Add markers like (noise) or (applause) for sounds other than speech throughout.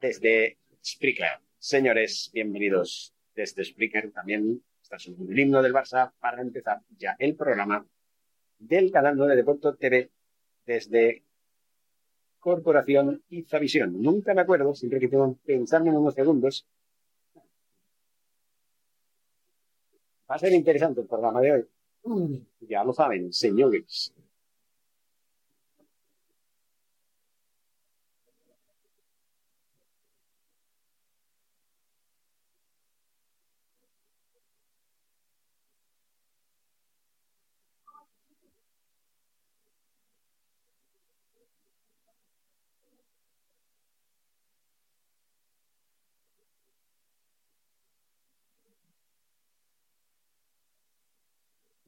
desde Spreaker. Señores, bienvenidos desde Spreaker. También está el himno del Barça para empezar ya el programa del canal 9 de Puerto TV desde Corporación Izavisión. Nunca me acuerdo, siempre que tengo que pensarme en unos segundos. Va a ser interesante el programa de hoy. Ya lo saben, señores. Muy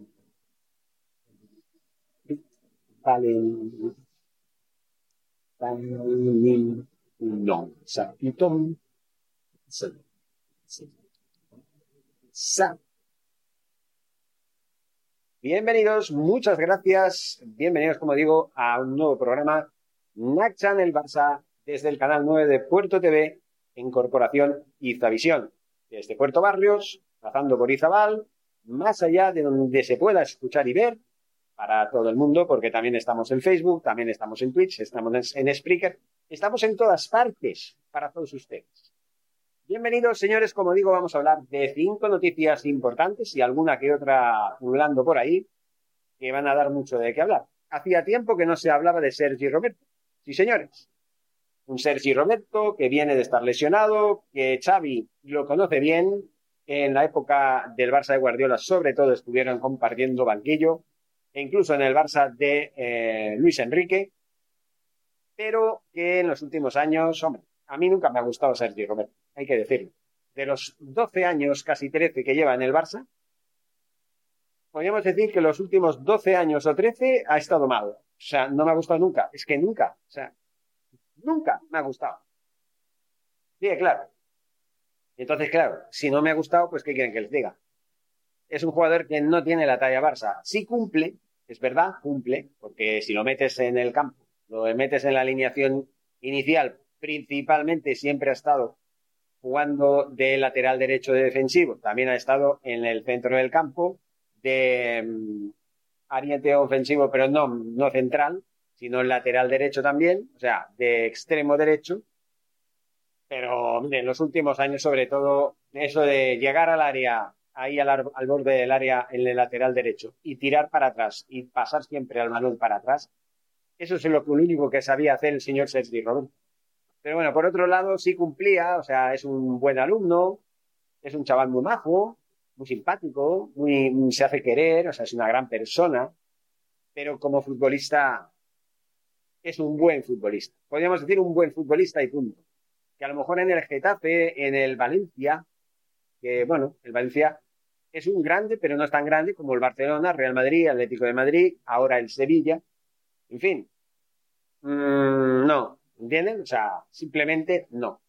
pensar, l'aurà el vent, Valen. Valen. No. Sa. Pitong. Sa. Sa. Bienvenidos, muchas gracias. Bienvenidos, como digo, a un nuevo programa NAC Channel Barça desde el canal 9 de Puerto TV en Corporación Izavisión. Desde Puerto Barrios, pasando por Izabal, más allá de donde se pueda escuchar y ver, para todo el mundo, porque también estamos en Facebook, también estamos en Twitch, estamos en Spreaker, estamos en todas partes para todos ustedes. Bienvenidos, señores. Como digo, vamos a hablar de cinco noticias importantes y alguna que otra pululando por ahí que van a dar mucho de qué hablar. Hacía tiempo que no se hablaba de Sergi Roberto. Sí, señores. Un Sergi Roberto que viene de estar lesionado, que Xavi lo conoce bien. En la época del Barça de Guardiola, sobre todo, estuvieron compartiendo banquillo e incluso en el Barça de eh, Luis Enrique, pero que en los últimos años, hombre, a mí nunca me ha gustado Sergio Roberto, hay que decirlo. De los 12 años, casi 13 que lleva en el Barça, podríamos decir que los últimos 12 años o 13 ha estado mal. O sea, no me ha gustado nunca. Es que nunca, o sea, nunca me ha gustado. Sí, claro. Entonces, claro, si no me ha gustado, pues ¿qué quieren que les diga? Es un jugador que no tiene la talla Barça. Sí cumple, es verdad, cumple, porque si lo metes en el campo, lo metes en la alineación inicial, principalmente siempre ha estado jugando de lateral derecho de defensivo, también ha estado en el centro del campo, de um, ariete ofensivo, pero no, no central, sino lateral derecho también, o sea, de extremo derecho. Pero en los últimos años, sobre todo, eso de llegar al área ahí al, borde del área en el lateral derecho y tirar para atrás y pasar siempre al balón para atrás, eso es lo, único que sabía hacer el señor Sergi Roberto. Pero bueno, por otro lado, sí cumplía, o sea, es un buen alumno, es un chaval muy majo, muy simpático, muy, se hace querer, o sea, es una gran persona, pero como futbolista es un buen futbolista. Podríamos decir un buen futbolista y punto. Que a lo mejor en el Getafe, en el Valencia, que bueno, el Valencia es un grande, pero no es tan grande como el Barcelona, Real Madrid, Atlético de Madrid, ahora el Sevilla. En fin, mm, no, ¿entienden? O sea, simplemente no.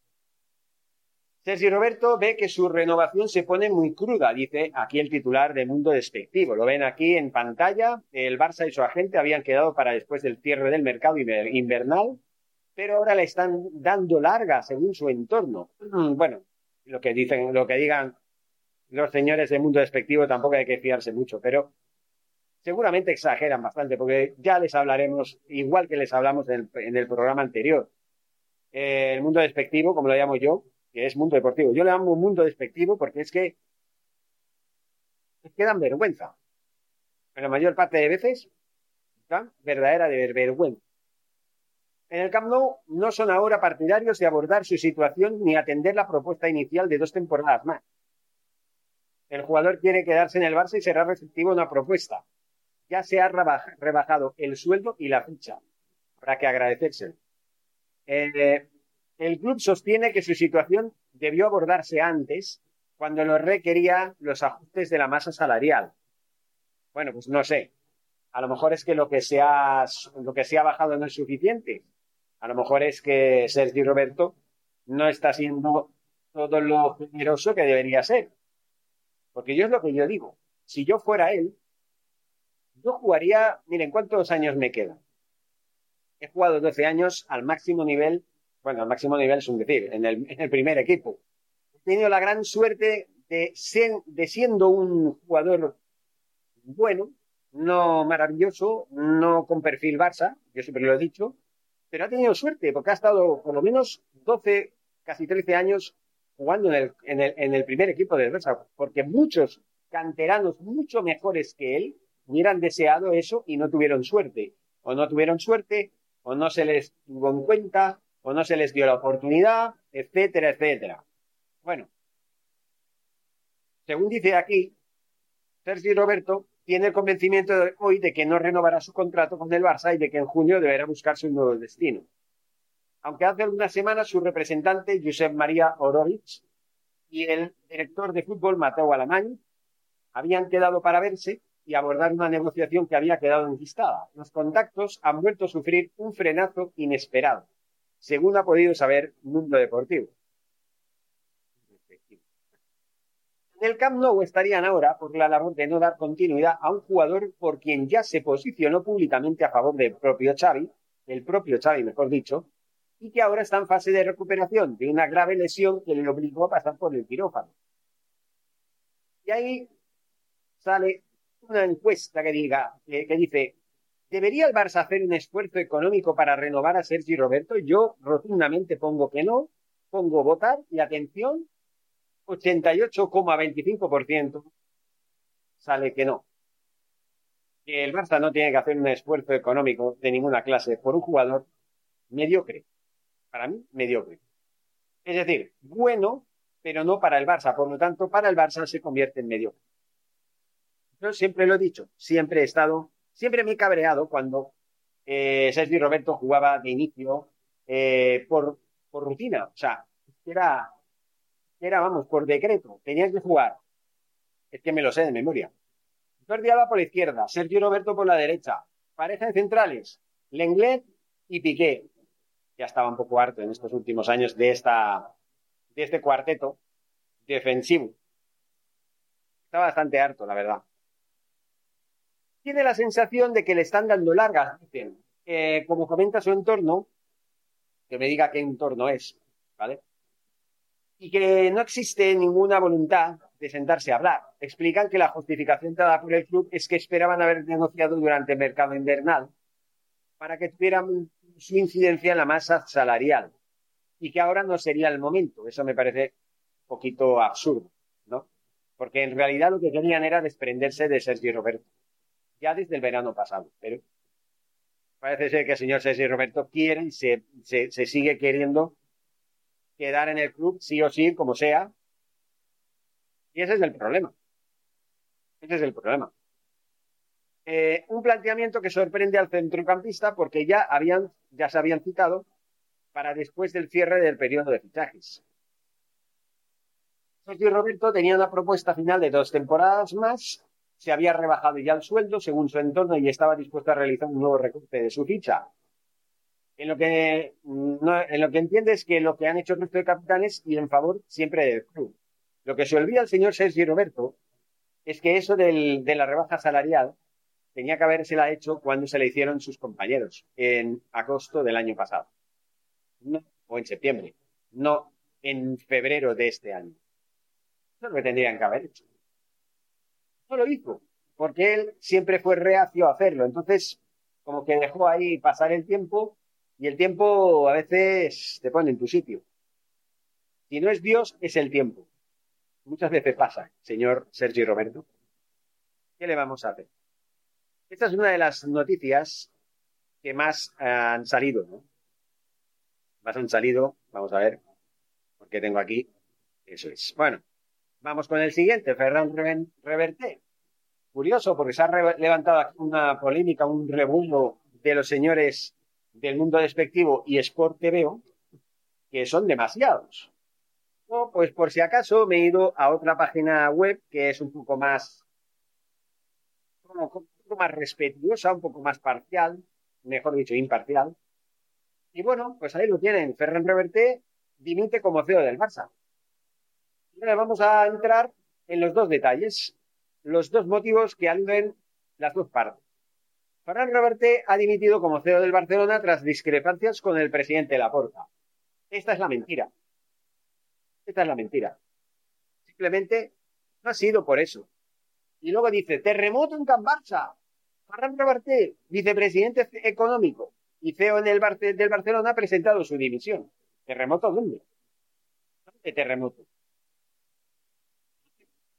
Sergio Roberto ve que su renovación se pone muy cruda, dice aquí el titular de Mundo Despectivo. Lo ven aquí en pantalla. El Barça y su agente habían quedado para después del cierre del mercado invernal, pero ahora le están dando larga según su entorno. Mm, bueno, lo que dicen, lo que digan los señores de Mundo Despectivo tampoco hay que fiarse mucho, pero seguramente exageran bastante, porque ya les hablaremos, igual que les hablamos en el, programa anterior. el mundo despectivo, como lo llamo yo, que es mundo deportivo. Yo le llamo mundo despectivo porque es que quedan vergüenza. En la mayor parte de veces dan verdadera de vergüenza. En el Camp Nou no son ahora partidarios de abordar su situación ni atender la propuesta inicial de dos temporadas más. El jugador quiere quedarse en el Barça y será receptivo a una propuesta. Ya se ha rebajado el sueldo y la ficha. Habrá que agradecérselo. Eh, el club sostiene que su situación debió abordarse antes, cuando lo requería los ajustes de la masa salarial. Bueno, pues no sé. A lo mejor es que lo que se ha, lo que se ha bajado no es suficiente. A lo mejor es que Sergio Roberto no está siendo todo lo generoso que debería ser. Porque yo es lo que yo digo. Si yo fuera él, yo jugaría, miren, ¿cuántos años me quedan? He jugado 12 años al máximo nivel bueno, al máximo nivel es un decir, en el, primer equipo. He tenido la gran suerte de, de siendo un jugador bueno, no maravilloso, no con perfil Barça, yo siempre lo he dicho, pero ha tenido suerte porque ha estado por lo menos 12, casi 13 años jugando en el, primer equipo del Barça, porque muchos canteranos mucho mejores que él hubieran deseado eso y no tuvieron suerte. O no tuvieron suerte, o no se les tuvo en cuenta, o no se les dio la oportunidad, etcétera, etcétera. Bueno, según dice aquí, Sergio Roberto tiene el convencimiento de hoy de que no renovará su contrato con el Barça y de que en junio deberá buscarse un nuevo destino. Aunque hace algunas semanas su representante, Josep María Orovich, y el director de fútbol, Mateo Alamany, habían quedado para verse y abordar una negociación que había quedado enquistada. Los contactos han vuelto a sufrir un frenazo inesperado según ha podido saber Mundo Deportivo. En el Camp Nou estarían ahora por la labor de no dar continuidad a un jugador por quien ya se posicionó públicamente a favor del propio Xavi, el propio Xavi, mejor dicho, y que ahora está en fase de recuperación de una grave lesión que le obligó a pasar por el quirófano. Y ahí sale una encuesta que diga, que dice, ¿Debería el Barça hacer un esfuerzo económico para renovar a Sergi Roberto? Yo rotundamente pongo que no, pongo votar y atención, 88,25% sale que no. Que el Barça no tiene que hacer un esfuerzo económico de ninguna clase por un jugador mediocre. Para mí, mediocre. Es decir, bueno, pero no para el Barça. Por lo tanto, para el Barça se convierte en mediocre. Yo siempre lo he dicho, siempre he estado Siempre me he cabreado cuando eh, Sergio Roberto jugaba de inicio eh, por, por rutina. O sea, era, era, vamos, por decreto. Tenías que jugar. Es que me lo sé de memoria. Jordi Alba por la izquierda, Sergio Roberto por la derecha. Pareja de centrales, Lenglet y Piqué. Ya estaba un poco harto en estos últimos años de esta, este cuarteto defensivo. Estaba bastante harto, la verdad tiene la sensación de que le están dando largas, eh, como comenta su entorno, que me diga qué entorno es, ¿vale? Y que no existe ninguna voluntad de sentarse a hablar. Explican que la justificación dada por el club es que esperaban haber negociado durante el mercado invernal para que tuvieran su incidencia en la masa salarial y que ahora no sería el momento. Eso me parece un poquito absurdo, ¿no? Porque en realidad lo que querían era desprenderse de Sergio Roberto ya desde el verano pasado. Pero parece ser que el señor César Roberto quiere y se, se, sigue queriendo quedar en el club, sí o sí, como sea. Y ese es el problema. Ese es el problema. Eh, un planteamiento que sorprende al centrocampista porque ya habían, ya se habían citado para después del cierre del periodo de fichajes. Sergio Roberto tenía una propuesta final de dos temporadas más se había rebajado ya el sueldo según su entorno y estaba dispuesto a realizar un nuevo recorte de su ficha. En lo que no, en lo que entiende es que lo que han hecho el resto capitanes y en favor siempre del club. Lo que se olvida el señor Sergio Roberto es que eso del, de la rebaja salarial tenía que habérsela hecho cuando se le hicieron sus compañeros, en agosto del año pasado. No, o en septiembre, no en febrero de este año. Eso es lo que tendrían que haber hecho. No lo hizo, porque él siempre fue reacio a hacerlo. Entonces, como que dejó ahí pasar el tiempo y el tiempo a veces te pone en tu sitio. Si no es Dios, es el tiempo. Muchas veces pasa, señor Sergio Roberto. ¿Qué le vamos a hacer? Esta es una de las noticias que más han salido, ¿no? Más han salido, vamos a ver, porque tengo aquí, eso es. Bueno, vamos con el siguiente, Ferran Reverté. Curioso, porque se ha levantado una polémica, un revuelo de los señores del mundo despectivo y Sport TV, que son demasiados. pues por si acaso me he ido a otra página web que es un poco más, un poco más respetuosa, un poco más parcial, mejor dicho, imparcial. Y bueno, pues ahí lo tienen. Ferran Reverté dimite como CEO del Barça. Ahora vamos a entrar en los dos detalles, los dos motivos que aluden las dos partes. Ferran Reverte ha dimitido como CEO del Barcelona tras discrepancias con el presidente Laporta. Esta es la mentira. Esta es la mentira. Simplemente no ha sido por eso. Y luego dice, terremoto en Can Barça. Ferran vicepresidente económico y CEO del Barcelona, ha presentado su dimisión. ¿Terremoto dónde? ¿Dónde terremoto?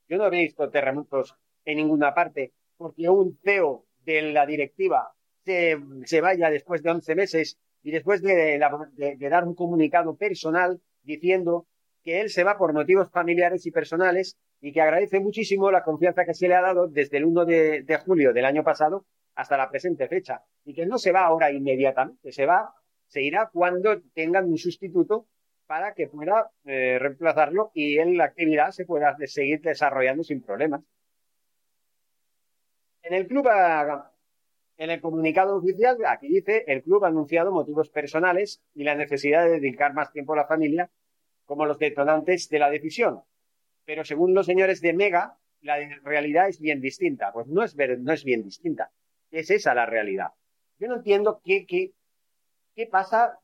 Yo no he visto terremotos en ninguna parte porque un CEO de la directiva se, se vaya después de 11 meses y después de, dar un comunicado personal diciendo que él se va por motivos familiares y personales y que agradece muchísimo la confianza que se le ha dado desde el 1 de, julio del año pasado hasta la presente fecha y que no se va ahora inmediatamente, se va, se irá cuando tengan un sustituto para que pueda eh, reemplazarlo y en la actividad se pueda seguir desarrollando sin problemas. En el club, en el comunicado oficial, aquí dice, el club ha anunciado motivos personales y la necesidad de dedicar más tiempo a la familia como los detonantes de la decisión. Pero según los señores de Mega, la realidad es bien distinta. Pues no es, no es bien distinta. Es esa la realidad. Yo no entiendo qué, qué, qué pasa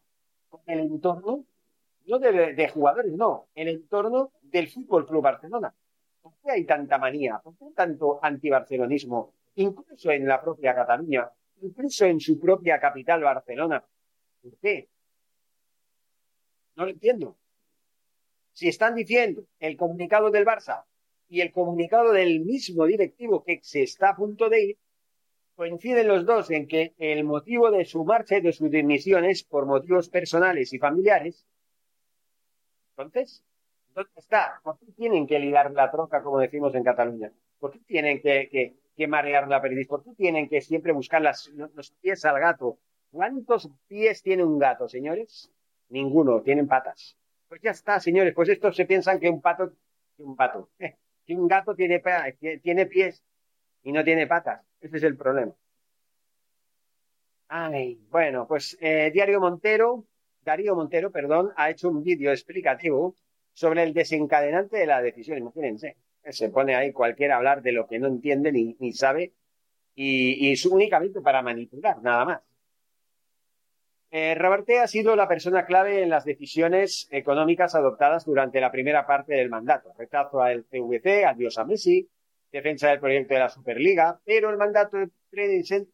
con el entorno, no de, de jugadores, no, el entorno del Fútbol Club Barcelona. ¿Por qué hay tanta manía? ¿Por qué tanto antibarcelonismo incluso en la propia Cataluña, incluso en su propia capital, Barcelona. ¿Por qué? No lo entiendo. Si están diciendo el comunicado del Barça y el comunicado del mismo directivo que se está a punto de ir, coinciden los dos en que el motivo de su marcha y de su dimisión es por motivos personales y familiares. Entonces, ¿dónde está? ¿Por qué tienen que ligar la troca, como decimos en Cataluña? ¿Por qué tienen que marear la perdiz. ¿Por qué tienen que siempre buscar los pies al gato? ¿Cuántos pies tiene un gato, señores? Ninguno, tienen patas. Pues ya está, señores, pues estos se piensan que un pato, que un pato, (laughs) que un gato tiene, tiene pies y no tiene patas. Ese es el problema. Ay, bueno, pues eh, Diario Montero, Darío Montero, perdón, ha hecho un vídeo explicativo sobre el desencadenante de la decisión. Imagínense se pone ahí cualquiera a hablar de lo que no entiende ni, sabe y, es únicamente para manipular, nada más. Eh, ha sido la persona clave en las decisiones económicas adoptadas durante la primera parte del mandato. Rechazo al CVC, adiós a Messi, defensa del proyecto de la Superliga, pero el mandato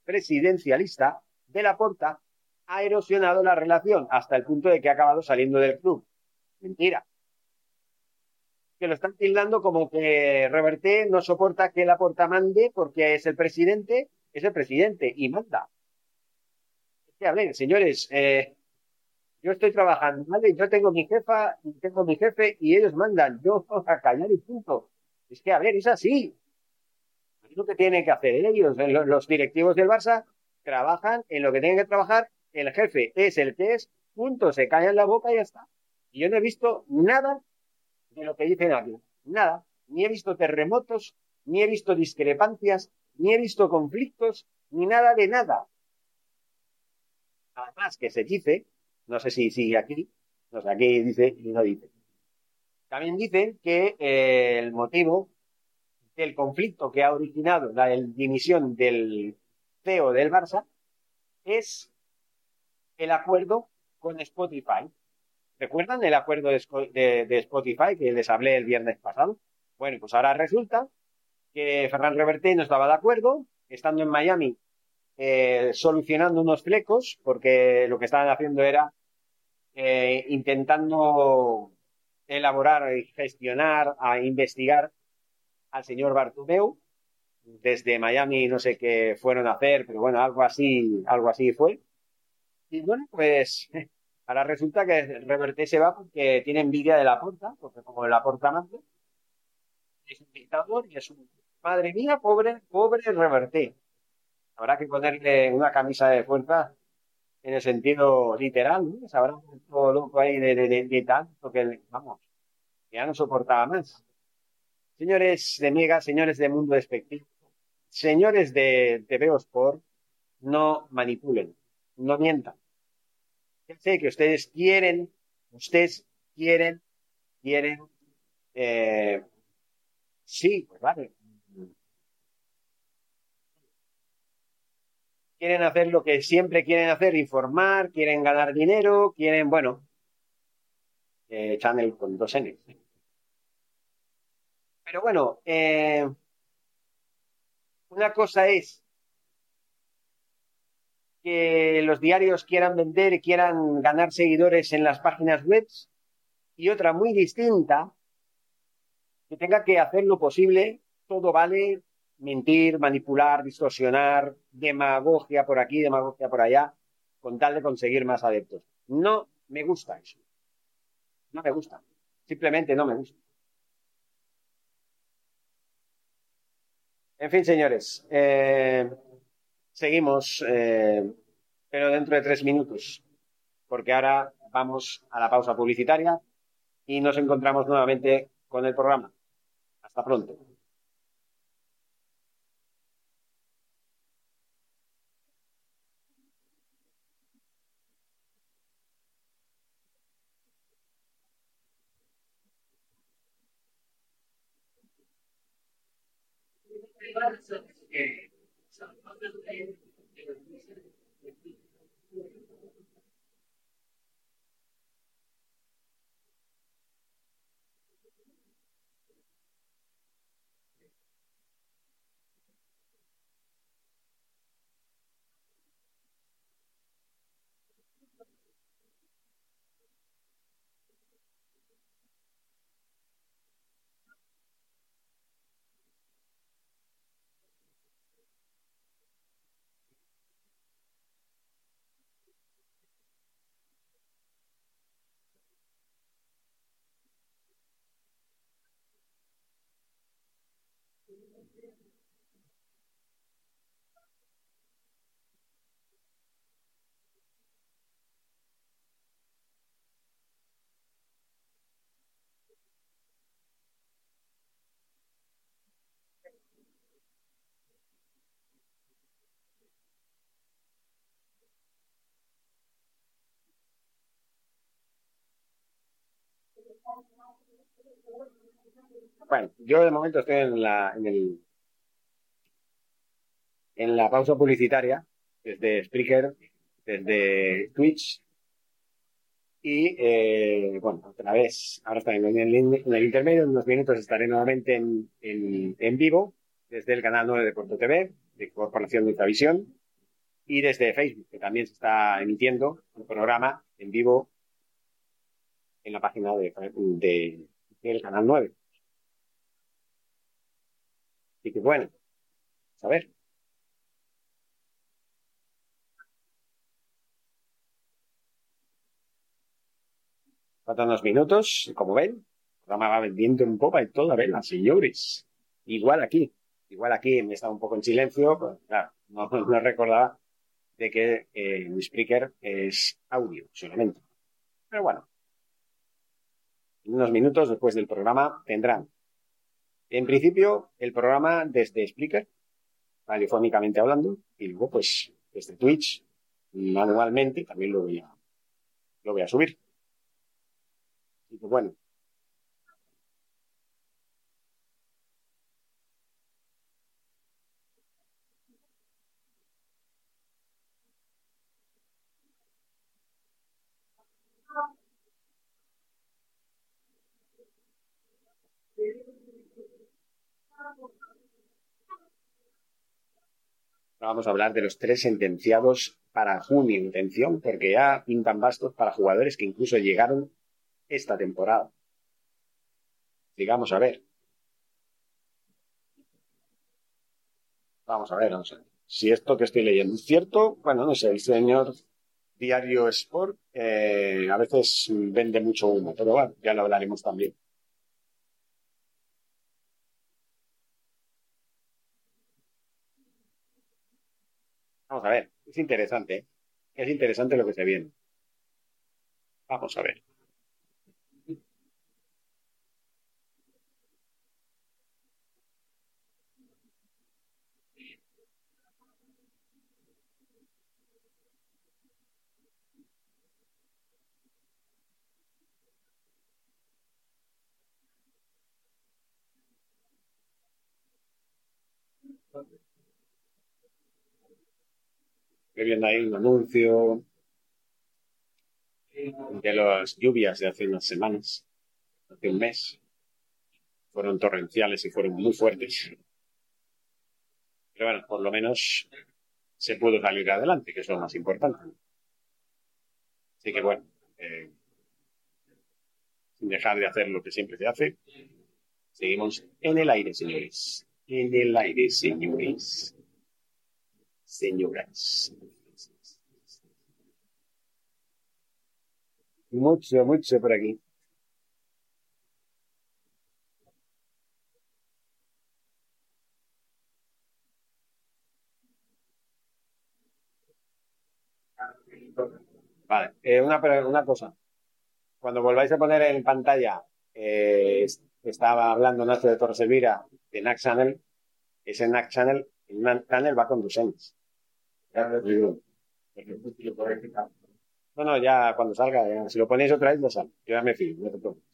presidencialista de la Porta ha erosionado la relación hasta el punto de que ha acabado saliendo del club. Mentira que lo están tildando como que Reverté no soporta que la porta mande porque es el presidente, es el presidente y manda. Que, ver, señores, eh, yo estoy trabajando. Yo tengo mi jefa, tengo mi jefe y ellos mandan. Yo (laughs) a callar y punto. Es que, a ver, es así. Es lo que tienen que hacer ellos. Los directivos del Barça trabajan en lo que tienen que trabajar. El jefe es el que es, punto, se callan la boca y ya está. Y yo no he visto nada de lo que dicen aquí. Nada. Ni he visto terremotos, ni he visto discrepancias, ni he visto conflictos, ni nada de nada. Además, que se dice, no sé si sigue aquí, no sé, aquí dice y no dice. También dicen que eh, el motivo del conflicto que ha originado la dimisión del CEO del Barça es el acuerdo con Spotify. ¿Recuerdan el acuerdo de, Spotify que les hablé el viernes pasado? Bueno, pues ahora resulta que Ferran Reverte no estaba de acuerdo, estando en Miami eh, solucionando unos flecos, porque lo que estaban haciendo era eh, intentando elaborar y gestionar, a investigar al señor Bartumeu. Desde Miami no sé qué fueron a hacer, pero bueno, algo así, algo así fue. Y bueno, pues ahora resulta que Reverte se va porque tiene envidia de la porta, porque como la porta manda, es un dictador y es un madre mía, pobre, pobre Reverte. Habrá que ponerle una camisa de fuerza en el sentido literal, ¿no? Se habrá todo loco ahí de, de, de, tanto que, vamos, ya no soportaba más. Señores de Mega, señores de Mundo Despectivo, señores de TV no manipulen, no mientan. Ya sé que ustedes quieren, ustedes quieren, quieren, eh, sí, pues vale, quieren hacer lo que siempre quieren hacer, informar, quieren ganar dinero, quieren, bueno, Channel con dos N. Pero bueno, eh, una cosa es que los diarios quieran vender y quieran ganar seguidores en las páginas web y otra muy distinta que tenga que hacer lo posible, todo vale, mentir, manipular, distorsionar, demagogia por aquí, demagogia por allá, con tal de conseguir más adeptos. No me gusta eso. No me gusta. Simplemente no me gusta. En fin, señores, eh, seguimos, eh, pero dentro de tres minutos, porque ahora vamos a la pausa publicitaria y nos encontramos nuevamente con el programa. Hasta pronto. Bueno, yo de momento estoy en la, en el, en la pausa publicitaria, desde Spreaker, desde Twitch, y eh, bueno, otra vez, ahora está en el, intermedio, en unos minutos estaré nuevamente en, en, vivo, desde el canal 9 de Puerto TV, de Corporación de Ultravisión, y desde Facebook, que también se está emitiendo un programa en vivo en la página de, de, del canal 9. Así que bueno, a ver. Faltan unos minutos, como ven, el programa va vendiendo un poco y toda vela, señores. Igual aquí, igual aquí me estaba un poco en silencio, pues, claro, no, (laughs) no recordaba de que eh, mi speaker es audio solamente. Pero bueno, en unos minutos después del programa tendrán, en principio, el programa desde Spreaker, radiofónicamente hablando, y luego, pues, desde Twitch, manualmente, también lo voy a, lo voy a subir. Y pues bueno, Vamos a hablar de los tres sentenciados para junio. Intención, porque ya pintan bastos para jugadores que incluso llegaron esta temporada. Digamos a ver. Vamos a ver, vamos a ver. Si esto que estoy leyendo es cierto, bueno, no sé, el señor Diario Sport eh, a veces vende mucho humo, pero bueno, ya lo hablaremos también. Vamos a ver, es interesante, ¿eh? es interesante lo que se viene. Vamos a ver. Estoy viendo ahí un anuncio de las lluvias de hace unas semanas, hace un mes. Fueron torrenciales y fueron muy fuertes. Pero bueno, por lo menos se pudo salir adelante, que es lo más importante. Así que bueno, eh, sin dejar de hacer lo que siempre se hace, seguimos en el aire, señores. En el aire, señores señoras. Mucho, mucho por aquí. Vale, eh, una, una cosa. Cuando volváis a poner en pantalla, eh, estaba hablando Nacho de Torres Elvira de NAC Channel, ese NAC Channel, el NAC Channel va con dos no, no, ya cuando salga, si lo ponéis otra vez, no sale. Yo ya me fío, no te preocupes.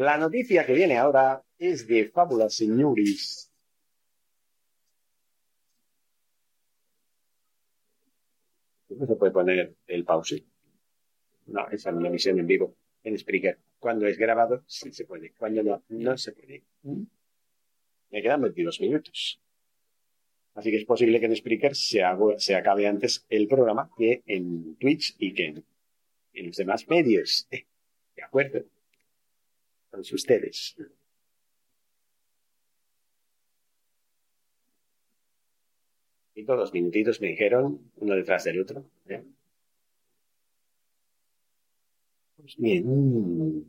La noticia que viene ahora es de Fábula Señoris. No se puede poner el pause. No, esa es una emisión en vivo en Spreaker. Cuando es grabado, sí se puede. Cuando no, no se puede. Me quedan 22 minutos. Así que es posible que en Spreaker se, se acabe antes el programa que en Twitch y que en los demás medios. (laughs) ¿De acuerdo? Ustedes. Y todos los minutitos me dijeron, uno detrás del otro. ¿eh? Pues bien.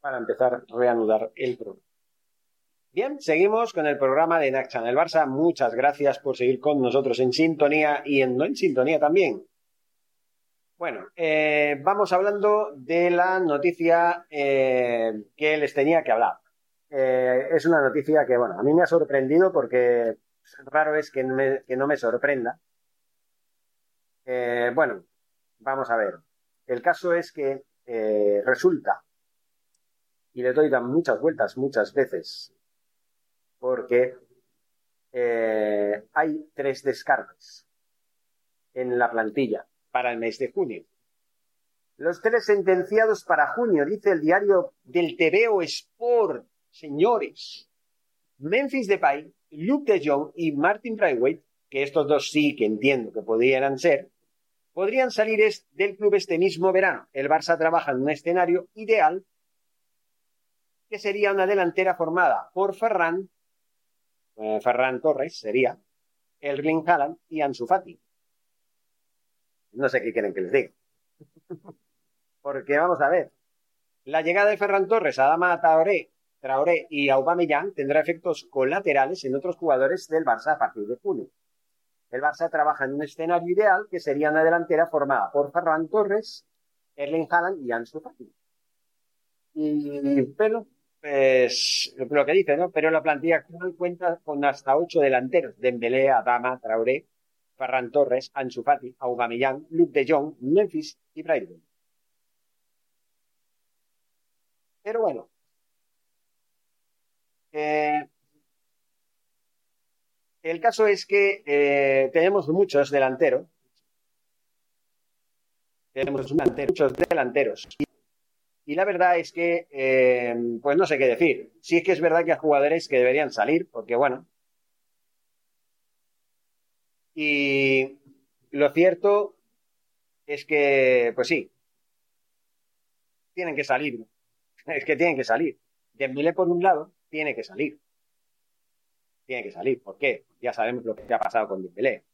Para empezar a reanudar el programa. Bien, seguimos con el programa de NAC el Barça. Muchas gracias por seguir con nosotros en sintonía y en no en sintonía también. Bueno, eh, vamos hablando de la noticia eh, que les tenía que hablar. Eh, es una noticia que, bueno, a mí me ha sorprendido porque raro es que, que no me sorprenda. bueno, vamos a ver. El caso es que resulta, y le doy muchas vueltas muchas veces, porque hay tres descargas en la plantilla para el mes de junio. Los tres sentenciados para junio, dice el diario del TVO Sport, señores. Memphis Depay, Luke de Jong y Martin Braithwaite, que estos dos sí que entiendo que podrían ser, podrían salir del club este mismo verano. El Barça trabaja en un escenario ideal que sería una delantera formada por Ferran, eh, Ferran Torres sería, Erling Haaland y Ansu Fati. No sé qué quieren que les diga. (laughs) Porque vamos a ver, la llegada de Ferran Torres a Dama Traoré, Traoré y Aubameyang tendrá efectos colaterales en otros jugadores del Barça a partir de junio. El Barça trabaja en un escenario ideal que sería una delantera formada por Ferran Torres, Erling Haaland y Ansu Fati. Y pero pues lo que dice, ¿no? Pero la plantilla actual cuenta con hasta ocho delanteros: Dembélé, Adama, Traoré, Ferran Torres, Ansu Fati, Aubameyang, Luke de Jong, Memphis y Brighton. Pero bueno, eh, el caso es que eh, tenemos muchos delanteros. Tenemos muchos delanteros. Y, la verdad es que, eh, pues no sé qué decir. Sí es que es verdad que hay jugadores que deberían salir, porque bueno, y lo cierto es que, pues sí, tienen que salir. (laughs) Es que tienen que salir. Dembélé, por un lado, tiene que salir. Tiene que salir. ¿Por qué? Ya sabemos lo que ha pasado con Dembélé.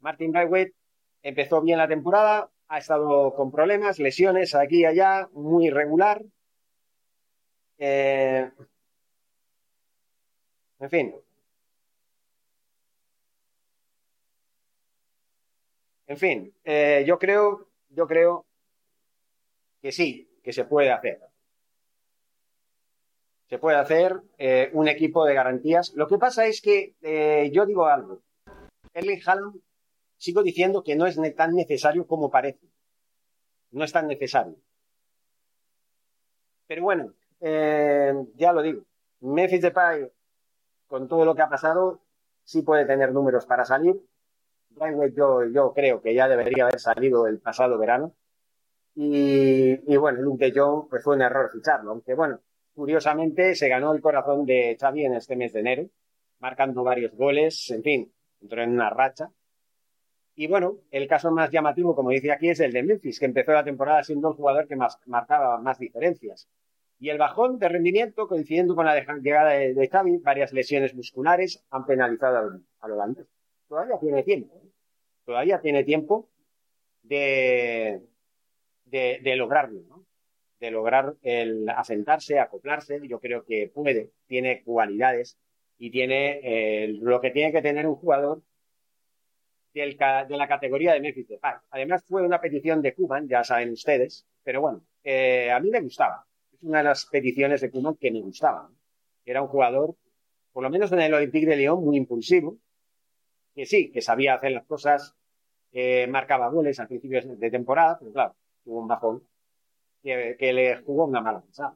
Martin Braithwaite empezó bien la temporada, ha estado con problemas, lesiones aquí y allá, muy irregular. Eh, en fin, En fin, eh, yo creo, yo creo que sí, que se puede hacer. Se puede hacer eh, un equipo de garantías. Lo que pasa es que eh, yo digo algo. Erling Haaland, sigo diciendo que no es tan necesario como parece. No es tan necesario. Pero bueno, ya lo digo. Memphis Depay, con todo lo que ha pasado, sí puede tener números para salir yo, yo creo que ya debería haber salido el pasado verano. Y, bueno, Luke de Jong pues fue un error ficharlo, aunque bueno, curiosamente se ganó el corazón de Xavi en este mes de enero, marcando varios goles, en fin, entró en una racha. Y bueno, el caso más llamativo, como dice aquí, es el de Memphis, que empezó la temporada siendo el jugador que más marcaba más diferencias. Y el bajón de rendimiento, coincidiendo con la llegada de, Xavi, varias lesiones musculares han penalizado al, al holandés. Todavía tiene tiempo todavía tiene tiempo de, de, lograrlo, ¿no? De lograr el asentarse, acoplarse. Yo creo que puede, tiene cualidades y tiene eh, lo que tiene que tener un jugador de la categoría de Memphis Depay. Además fue una petición de Cuban, ya saben ustedes, pero bueno, eh, a mí me gustaba. Es una de las peticiones de Cuban que me gustaba. Era un jugador, por lo menos en el Olympique de Lyon, muy impulsivo, que sí, que sabía hacer las cosas, marcaba goles al principio de temporada, pero claro, tuvo un bajón que, le jugó una mala pasada.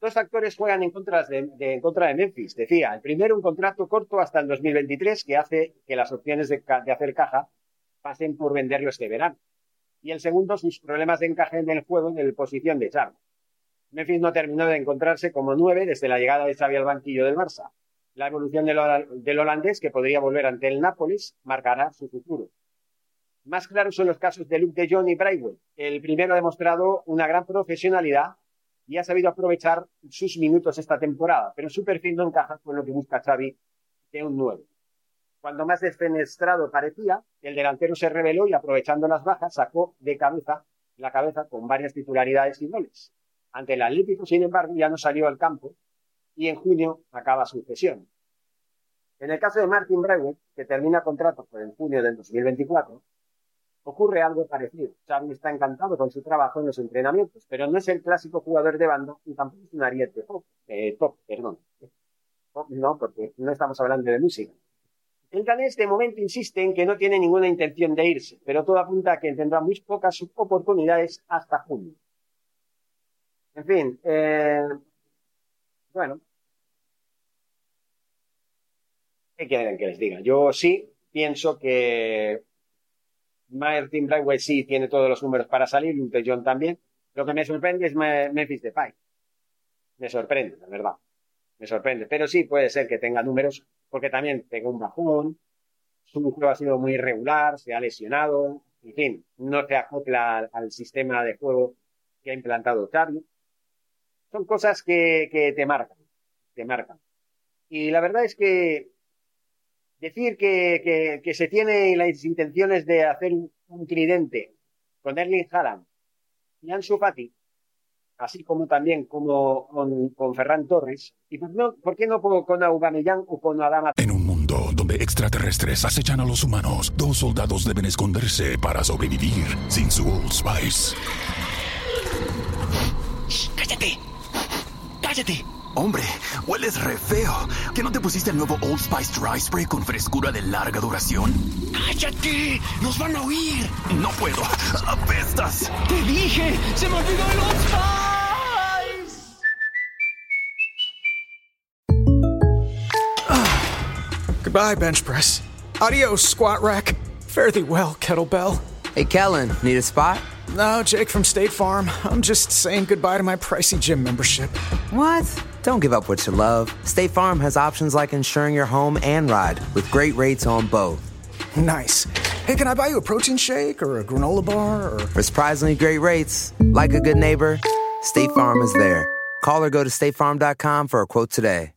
Dos factores juegan en contra de, Memphis. Decía, el primero, un contrato corto hasta el 2023 que hace que las opciones de, hacer caja pasen por venderlo este verano. Y el segundo, sus problemas de encaje en el juego en la posición de Charles. Memphis no terminó de encontrarse como nueve desde la llegada de Xavi al banquillo del Barça la evolución del, holandés, que podría volver ante el Nápoles, marcará su futuro. Más claros son los casos de Luke de Jong y Braithwaite. El primero ha demostrado una gran profesionalidad y ha sabido aprovechar sus minutos esta temporada, pero su perfil no encaja con lo que busca Xavi de un nuevo. Cuando más desfenestrado parecía, el delantero se reveló y aprovechando las bajas sacó de cabeza la cabeza con varias titularidades y goles. Ante el Atlético, sin embargo, ya no salió al campo y en junio acaba su cesión. En el caso de Martin Brewer, que termina contrato por en junio del 2024, ocurre algo parecido. Xavi está encantado con su trabajo en los entrenamientos, pero no es el clásico jugador de banda y tampoco es un ariete top, eh, top perdón. no, porque no estamos hablando de música. El danés de momento insiste en que no tiene ninguna intención de irse, pero todo apunta a que tendrá muy pocas oportunidades hasta junio. En fin, eh, bueno, ¿qué quieren que les diga? Yo sí pienso que Martin Brightway sí tiene todos los números para salir, Lute John también. Lo que me sorprende es Memphis Depay. Me sorprende, la verdad. Me sorprende. Pero sí puede ser que tenga números, porque también tenga un bajón. Su juego ha sido muy irregular, se ha lesionado. En fin, no se acopla al sistema de juego que ha implantado Xavi. Son cosas que, que te marcan, te marcan. Y la verdad es que decir que, que, se tiene las intenciones de hacer un, tridente con Erling Haaland y Ansu Fati, así como también como con, Ferran Torres, y por, no, ¿por qué no con Aubameyang o con Adama? En un mundo donde extraterrestres acechan a los humanos, dos soldados deben esconderse para sobrevivir sin su Old Spice. ¡Cállate! ¡Cállate! Hombre, hueles re feo. ¿Que no te pusiste el nuevo Old Spice Dry Spray con frescura de larga duración? ¡Cállate! ¡Nos van a oír! No puedo. ¡Apestas! ¡Te dije! ¡Se me olvidó el Old Spice! Goodbye, bench press. Adios, squat rack. Fare thee well, kettlebell. Hey, Kellen, need a spot? No, Jake from State Farm. I'm just saying goodbye to my pricey gym membership. What? Don't give up what you love. State Farm has options like insuring your home and ride with great rates on both. Nice. Hey, can I buy you a protein shake or a granola bar or. For surprisingly great rates, like a good neighbor, State Farm is there. Call or go to statefarm.com for a quote today.